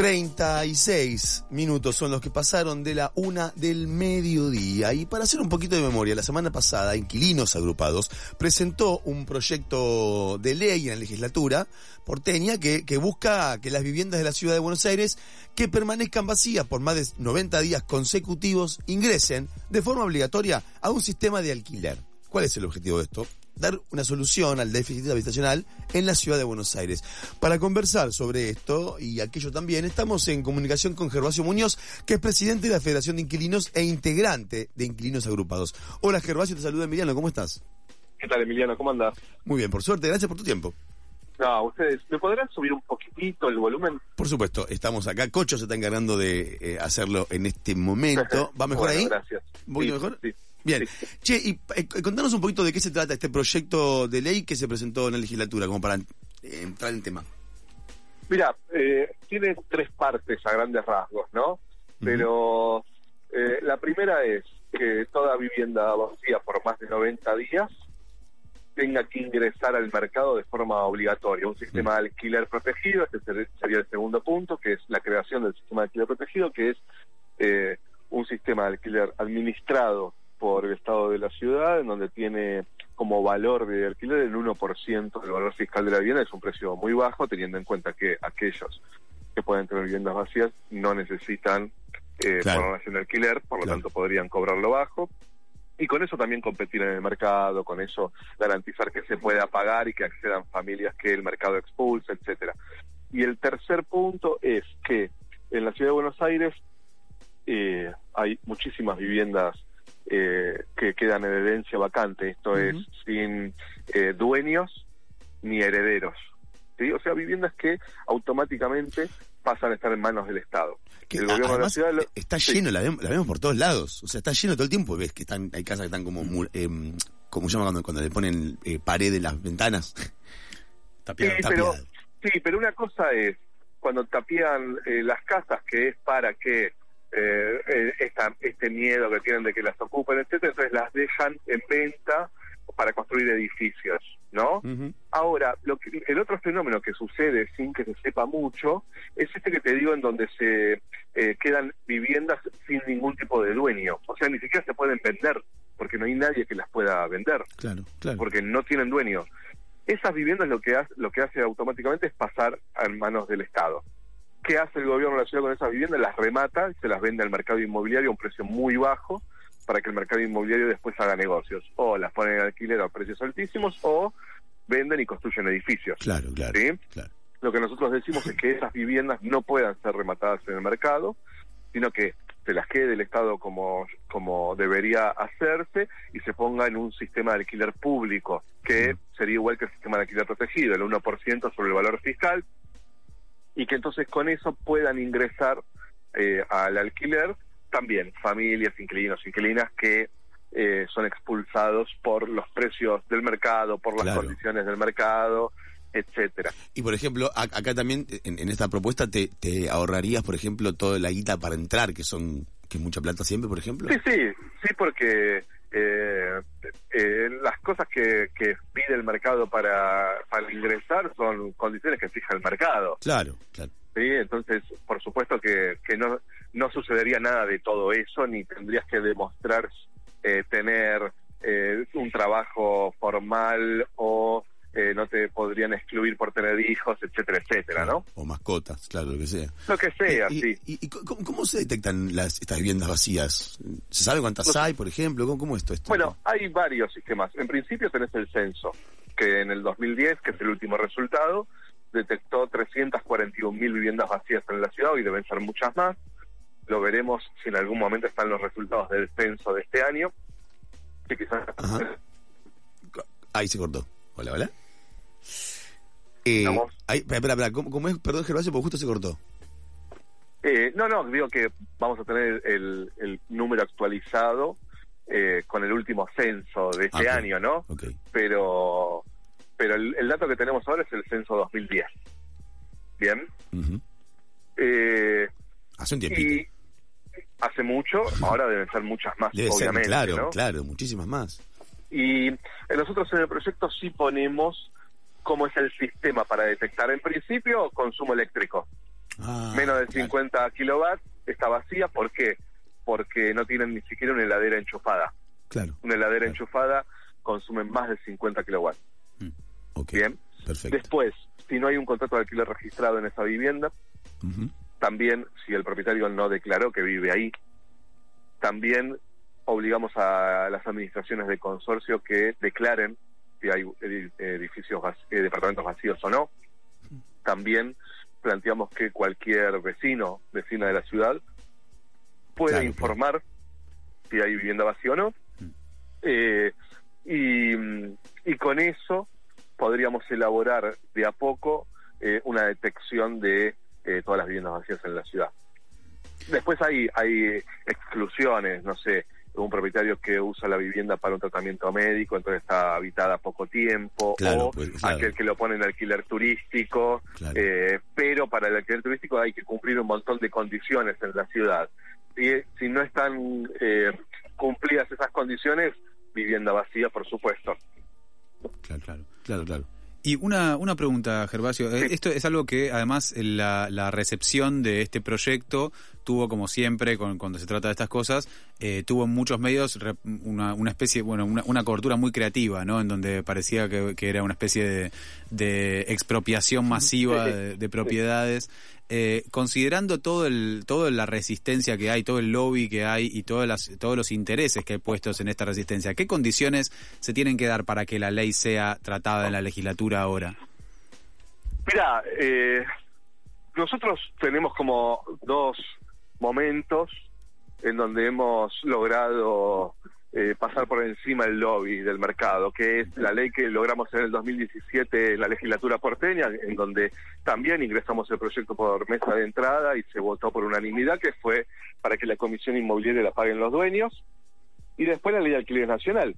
36 minutos son los que pasaron de la una del mediodía. Y para hacer un poquito de memoria, la semana pasada, Inquilinos Agrupados presentó un proyecto de ley en la legislatura porteña que, que busca que las viviendas de la ciudad de Buenos Aires que permanezcan vacías por más de 90 días consecutivos ingresen de forma obligatoria a un sistema de alquiler. ¿Cuál es el objetivo de esto? Dar una solución al déficit habitacional en la ciudad de Buenos Aires. Para conversar sobre esto y aquello también, estamos en comunicación con Gervasio Muñoz, que es presidente de la Federación de Inquilinos e integrante de Inquilinos Agrupados. Hola Gervasio, te saluda Emiliano, ¿cómo estás? ¿Qué tal Emiliano? ¿Cómo andas? Muy bien, por suerte, gracias por tu tiempo. No, ustedes, ¿me podrán subir un poquitito el volumen? Por supuesto, estamos acá. Cocho se está encargando de eh, hacerlo en este momento. ¿Va mejor ahí? Gracias. ¿Un poquito mejor? Sí. Bien. Che, y eh, contanos un poquito de qué se trata este proyecto de ley que se presentó en la legislatura, como para eh, entrar en tema. Mira, eh, tiene tres partes a grandes rasgos, ¿no? Pero la primera es que toda vivienda vacía por más de 90 días tenga que ingresar al mercado de forma obligatoria. Un sistema de alquiler protegido, este sería el segundo punto, que es la creación del sistema de alquiler protegido, que es un sistema de alquiler administrado por el Estado de la ciudad, en donde tiene como valor de alquiler el 1% del valor fiscal de la vivienda, es un precio muy bajo, teniendo en cuenta que aquellos que pueden tener viviendas vacías no necesitan eh, claro. en alquiler, por lo tanto podrían cobrarlo bajo. Y con eso también competir en el mercado, con eso garantizar que se pueda pagar y que accedan familias que el mercado expulsa, etcétera. Y el tercer punto es que en la ciudad de Buenos Aires eh, hay muchísimas viviendas eh, que quedan en herencia vacante, esto es sin eh, dueños ni herederos. ¿sí? O sea, viviendas que automáticamente pasan a estar en manos del Estado. el gobierno de la ciudad está lleno, la, vemos, por todos lados, o sea, está lleno todo el tiempo, ves que están hay casas que están como, eh, como se llama cuando, cuando le ponen eh, pared en las ventanas. sí, pero, sí, pero una cosa es cuando tapían eh, las casas, que es para que eh, eh, esta, este miedo que tienen de que las ocupen, etcétera, entonces las dejan en venta para construir edificios, ¿no? Ahora, lo que, el otro fenómeno que sucede sin que se sepa mucho es este que te digo en donde se eh, quedan viviendas sin ningún tipo de dueño, o sea, ni siquiera se pueden vender porque no hay nadie que las pueda vender, claro, claro. porque no tienen dueño. Esas viviendas lo que hace, lo que hace automáticamente es pasar a manos del Estado. ¿Qué hace el gobierno de la ciudad con esas viviendas? Las remata y se las vende al mercado inmobiliario a un precio muy bajo para que el mercado inmobiliario después haga negocios. O las ponen en alquiler a precios altísimos o venden y construyen edificios. Claro, claro, claro. Lo que nosotros decimos es que esas viviendas no puedan ser rematadas en el mercado, sino que se las quede el Estado como, como debería hacerse y se ponga en un sistema de alquiler público, que sería igual que el sistema de alquiler protegido, el 1% sobre el valor fiscal, y que entonces con eso puedan ingresar eh, al alquiler también familias, inquilinos, inquilinas que eh, son expulsados por los precios del mercado, por las condiciones del mercado, etcétera. Y por ejemplo, acá también en, esta propuesta te, te, ahorrarías, por ejemplo, toda la guita para entrar, que son que es mucha plata siempre, por ejemplo. Sí, sí, sí, porque eh, eh, las cosas que, que, el mercado para, para ingresar son condiciones que fija el mercado. Claro, claro. Sí, entonces, por supuesto que, que no, no sucedería nada de todo eso, ni tendrías que demostrar eh, tener eh, un trabajo formal o eh, no te podrían excluir por tener hijos, etcétera, etcétera, ¿no? O mascotas, claro, lo que sea. Lo que sea, sí. ¿Y, cómo, se detectan las, estas viviendas vacías? ¿Se sabe cuántas hay, por ejemplo? ¿Cómo, cómo esto, esto? Bueno, hay varios sistemas. En principio tenés el censo, que en el 2010, que es el último resultado, detectó 341 mil viviendas vacías en la ciudad y deben ser muchas más. Lo veremos si en algún momento están los resultados del censo de este año. Que quizás... Ahí se cortó. Hola, hola. Eh, espera, espera, ¿cómo, es? Perdón, Gervasio, porque justo se cortó. Eh, no, no, digo que vamos a tener el, el número actualizado eh, con el último censo de este año, ¿no? Pero pero el, dato que tenemos ahora es el censo 2010. ¿Bien? eh, hace un tiempito. Y hace mucho, ahora deben ser muchas más, obviamente. claro, claro, muchísimas más. Y nosotros en el proyecto sí ponemos cómo es el sistema para detectar. En principio, consumo eléctrico. Ah, Menos de 50 kilowatts está vacía. ¿Por qué? Porque no tienen ni siquiera una heladera enchufada. Claro. Una heladera enchufada consume más de 50 kilowatts. Mm, Bien. Perfecto. Después, si no hay un contrato de alquiler registrado en esa vivienda, también si el propietario no declaró que vive ahí, también obligamos a las administraciones de consorcio que declaren si hay edificios, eh, departamentos vacíos o no. También planteamos que cualquier vecino, vecina de la ciudad, puede informar si hay vivienda vacía o no. Mm. Eh, y, con eso podríamos elaborar de a poco eh, una detección de todas las viviendas vacías en la ciudad. Después hay, hay exclusiones, no sé, un propietario que usa la vivienda para un tratamiento médico, entonces está habitada poco tiempo, o pues, aquel que lo pone en alquiler turístico, eh, pero para el alquiler turístico hay que cumplir un montón de condiciones en la ciudad. Y si no están eh, cumplidas esas condiciones, vivienda vacía, por supuesto. Claro, claro, claro, claro. Y una, una pregunta, Gervasio. Eh, esto es algo que, además, la, la recepción de este proyecto tuvo, como siempre, cuando se trata de estas cosas, eh, tuvo en muchos medios una, una especie, bueno, una, una, cobertura muy creativa, ¿no? En donde parecía que, era una especie de, de expropiación masiva de, propiedades. Eh, considerando todo el, toda la resistencia que hay, todo el lobby que hay y todas las, todos los intereses que hay puestos en esta resistencia, ¿qué condiciones se tienen que dar para que la ley sea tratada en la legislatura ahora? Mira, eh, nosotros tenemos como dos momentos en donde hemos logrado eh, pasar por encima el lobby del mercado, que es la ley que logramos en el 2017 en la legislatura porteña, en donde también ingresamos el proyecto por mesa de entrada y se votó por unanimidad, que fue para que la comisión inmobiliaria la paguen los dueños, y después la ley de alquiler nacional,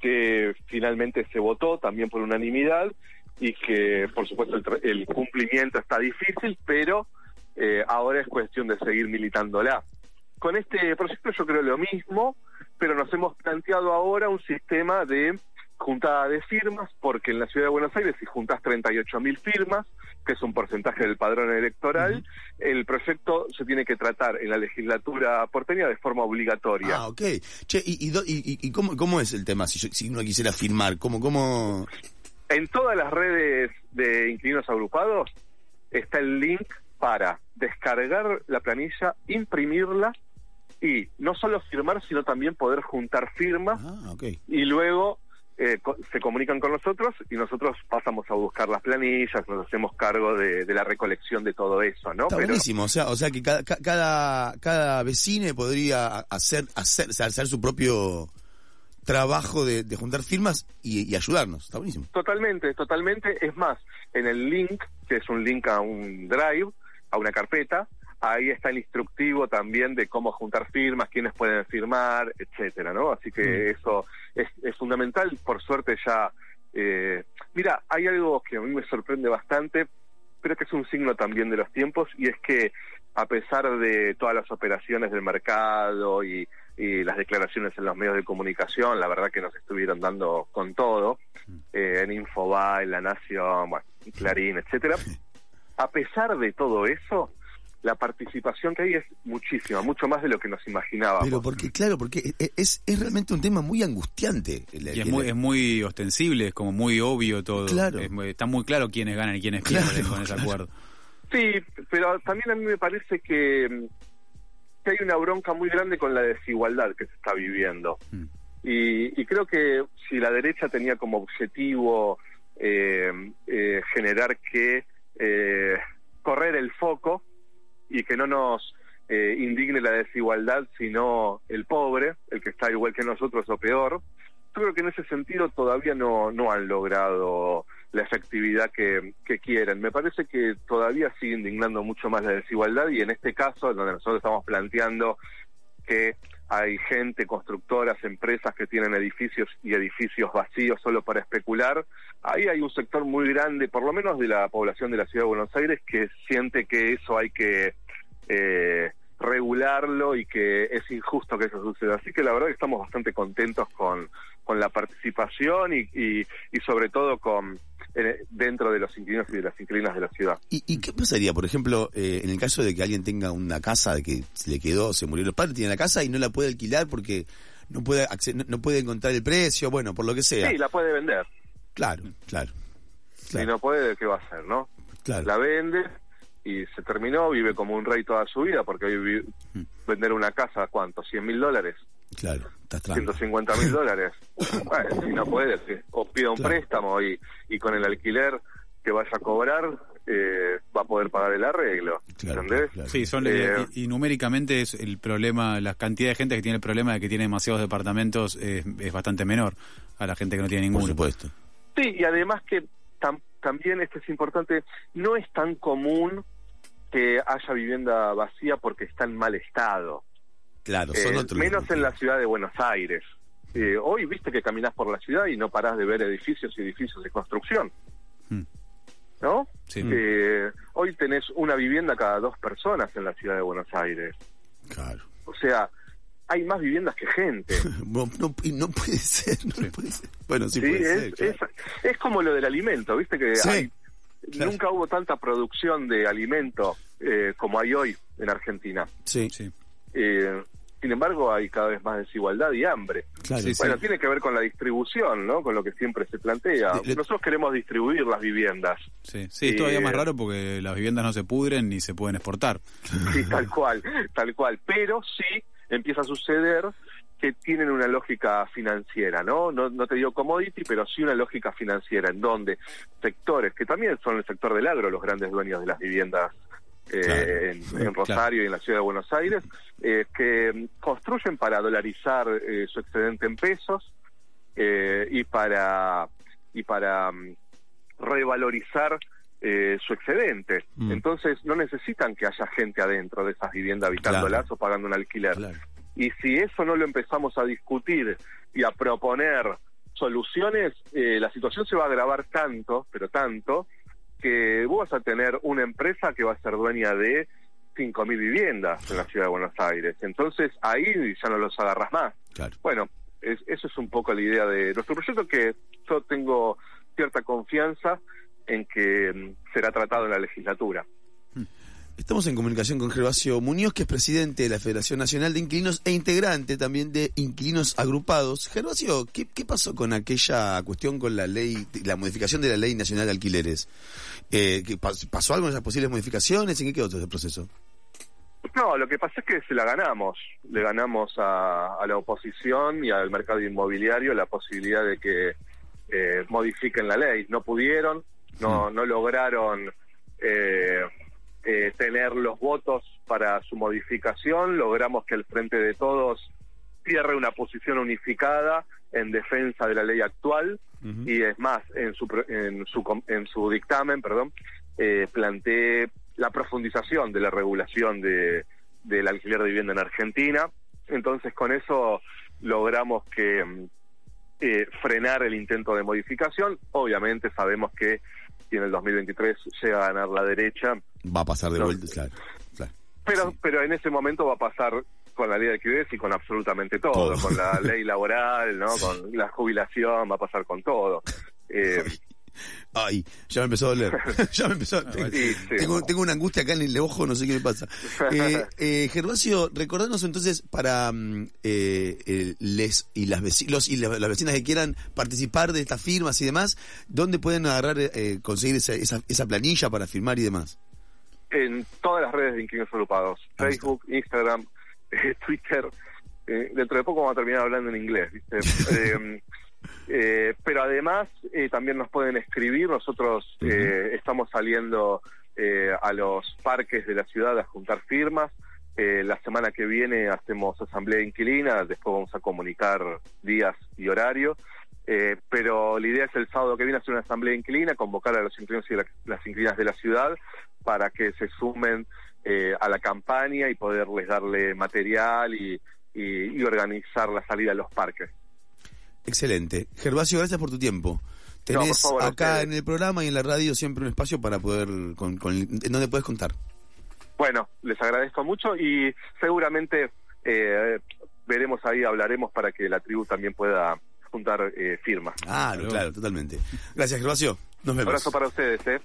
que finalmente se votó también por unanimidad y que por supuesto el cumplimiento está difícil, pero eh, ahora es cuestión de seguir militándola. Con este proyecto yo creo lo mismo, pero nos hemos planteado ahora un sistema de juntada de firmas, porque en la ciudad de Buenos Aires, si juntas 38.000 firmas, que es un porcentaje del padrón electoral, el proyecto se tiene que tratar en la legislatura porteña de forma obligatoria. Ah, ok. Che, ¿y, y, cómo, cómo, es el tema si, si uno quisiera firmar? ¿Cómo, cómo...? En todas las redes de inquilinos agrupados está el link para descargar la planilla, imprimirla y no solo firmar, sino también poder juntar firmas ah, y luego eh, se comunican con nosotros y nosotros pasamos a buscar las planillas, nos hacemos cargo de, la recolección de todo eso, ¿no? Está buenísimo, o sea, o sea que cada, cada, cada vecino podría hacer, hacer, hacer su propio trabajo de, juntar firmas y, ayudarnos, está buenísimo. Totalmente, totalmente, es más, en el link, que es un link a un drive, a una carpeta. Ahí está el instructivo también de cómo juntar firmas, quiénes pueden firmar, etcétera, ¿no? Así que mm. eso es, fundamental. Por suerte ya. Eh, mira, hay algo que a mí me sorprende bastante, pero que es un signo también de los tiempos, y es que a pesar de todas las operaciones del mercado y, las declaraciones en los medios de comunicación, la verdad que nos estuvieron dando con todo, mm. eh, en Infobae, en La Nación, bueno, Clarín, etcétera. a pesar de todo eso, la participación que hay es muchísima, mucho más de lo que nos imaginábamos. Pero porque, claro, porque e, es, es realmente un tema muy angustiante. y es muy, es muy ostensible, es como muy obvio todo. Claro. está muy claro quiénes ganan y quiénes pierden con ese acuerdo. Sí, pero también a mí me parece que, que, hay una bronca muy grande con la desigualdad que se está viviendo. Mm. Y, y creo que si la derecha tenía como objetivo eh, eh, generar que eh, correr el foco y que no nos eh, indigne la desigualdad, sino el pobre, el que está igual que nosotros o peor. Yo creo que en ese sentido todavía no, no han logrado la efectividad que, que quieren. Me parece que todavía sigue indignando mucho más la desigualdad y en este caso, donde nosotros estamos planteando que hay gente, constructoras, empresas que tienen edificios y edificios vacíos solo para especular. Ahí hay un sector muy grande, por lo menos de la población de la ciudad de Buenos Aires, que siente que eso hay que eh, regularlo y que es injusto que eso suceda. Así que la verdad que estamos bastante contentos con, con la participación y, y, y sobre todo con, dentro de los inquilinos y de las inquilinas de la ciudad. ¿Y, qué pasaría, por ejemplo, en el caso de que alguien tenga una casa de que se le quedó, se murió los padres, tiene la casa y no la puede alquilar porque no puede no, puede encontrar el precio, bueno, por lo que sea? Sí, la puede vender. Claro, claro. Si no puede, ¿qué va a hacer, no? Claro. La vende y se terminó, vive como un rey toda su vida, porque hoy mm. vender una casa, ¿cuánto? ¿100 mil dólares? Claro, estás 150 mil dólares. bueno, si no puede, o pida un préstamo y, y con el alquiler que vaya a cobrar, eh, va a poder pagar el arreglo. ¿Entendés? Sí, son, eh, y, numéricamente es el problema, la cantidad de gente que tiene el problema de que tiene demasiados departamentos es, bastante menor a la gente que no tiene ninguno. Por supuesto. Sí, y además que también esto es importante, no es tan común que haya vivienda vacía porque está en mal estado. Claro, son eh, Menos en la ciudad de Buenos Aires. Eh, hoy viste que caminás por la ciudad y no parás de ver edificios y edificios de construcción. Hmm. ¿No? Sí. Eh, hoy tenés una vivienda cada dos personas en la ciudad de Buenos Aires. Claro. O sea, hay más viviendas que gente. no, no, puede ser, no puede ser. Bueno, sí, puede es, ser. Es, como lo del alimento, viste que hay Nunca hubo tanta producción de alimento eh, como hay hoy en Argentina. Sí, sí. Eh, sin embargo, hay cada vez más desigualdad y hambre. bueno, tiene que ver con la distribución, ¿no? Con lo que siempre se plantea. Nosotros queremos distribuir las viviendas. Sí, sí es todavía más raro porque las viviendas no se pudren ni se pueden exportar. Sí, tal cual, tal cual. Pero sí empieza a suceder que tienen una lógica financiera, ¿no? ¿no? No te digo commodity, pero sí una lógica financiera, en donde sectores, que también son el sector del agro, los grandes dueños de las viviendas eh, en, Rosario y en la ciudad de Buenos Aires, eh, que construyen para dolarizar eh, su excedente en pesos y para y para mm, revalorizar su excedente. Mm. Entonces no necesitan que haya gente adentro de esas viviendas habitándolas o pagando un alquiler. Y si eso no lo empezamos a discutir y a proponer soluciones, eh, la situación se va a agravar tanto, pero tanto, que vos vas a tener una empresa que va a ser dueña de 5.000 viviendas en la ciudad de Buenos Aires. Entonces ahí ya no los agarras más. Bueno, eso es un poco la idea de nuestro proyecto, que yo tengo cierta confianza en que mm, será tratado en la legislatura. Estamos en comunicación con Gervasio Muñoz, que es presidente de la Federación Nacional de Inquilinos e integrante también de Inquilinos Agrupados. Gervasio, ¿qué, pasó con aquella cuestión con la ley, la modificación de la Ley Nacional de Alquileres? Eh, ¿Pasó algo en esas posibles modificaciones? ¿En qué quedó todo ese proceso? No, lo que pasa es que se la ganamos. Le ganamos a, la oposición y al mercado inmobiliario la posibilidad de que eh, modifiquen la ley. No pudieron, no, mm. no lograron eh, eh, tener los votos para su modificación, logramos que el Frente de Todos cierre una posición unificada en defensa de la ley actual y es más, en su, en su, en su dictamen, perdón, eh, planteé la profundización de la regulación de, del alquiler de vivienda en Argentina. Entonces, con eso logramos que eh, frenar el intento de modificación. Obviamente sabemos que en el 2023 llega a ganar la derecha... Va a pasar de vuelta, claro. Pero, pero en ese momento va a pasar con la ley de alquileres y con absolutamente todo, con la ley laboral, ¿no? con la jubilación, va a pasar con todo. Eh, Ay, ya me empezó a doler. ya me empezó a... tengo, tengo, una angustia acá en el ojo, no sé qué me pasa. Eh, eh, Gervasio, recordanos entonces para mm, eh, les y las vecinos y las, vecinas que quieran participar de estas firmas y demás, ¿dónde pueden agarrar, eh, conseguir esa, esa, planilla para firmar y demás? En todas las redes de Inquilinos Agrupados, Facebook, Instagram, Twitter. dentro de poco vamos a terminar hablando en inglés, ¿viste? Eh, pero además eh, también nos pueden escribir, nosotros eh, estamos saliendo a los parques de la ciudad a juntar firmas, la semana que viene hacemos asamblea inquilina, después vamos a comunicar días y horario, pero la idea es el sábado que viene hacer una asamblea inquilina, convocar a los inquilinos y las inquilinas de la ciudad para que se sumen a la campaña y poderles darle material y organizar la salida a los parques. Excelente. Gervasio, gracias por tu tiempo. Tenés acá en el programa y en la radio siempre un espacio para poder, con, en donde puedes contar. Bueno, les agradezco mucho y seguramente eh, veremos ahí, hablaremos para que la tribu también pueda juntar eh, firmas. Ah, claro, totalmente. Gracias, Gervasio. Nos vemos. Abrazo para ustedes, ¿eh?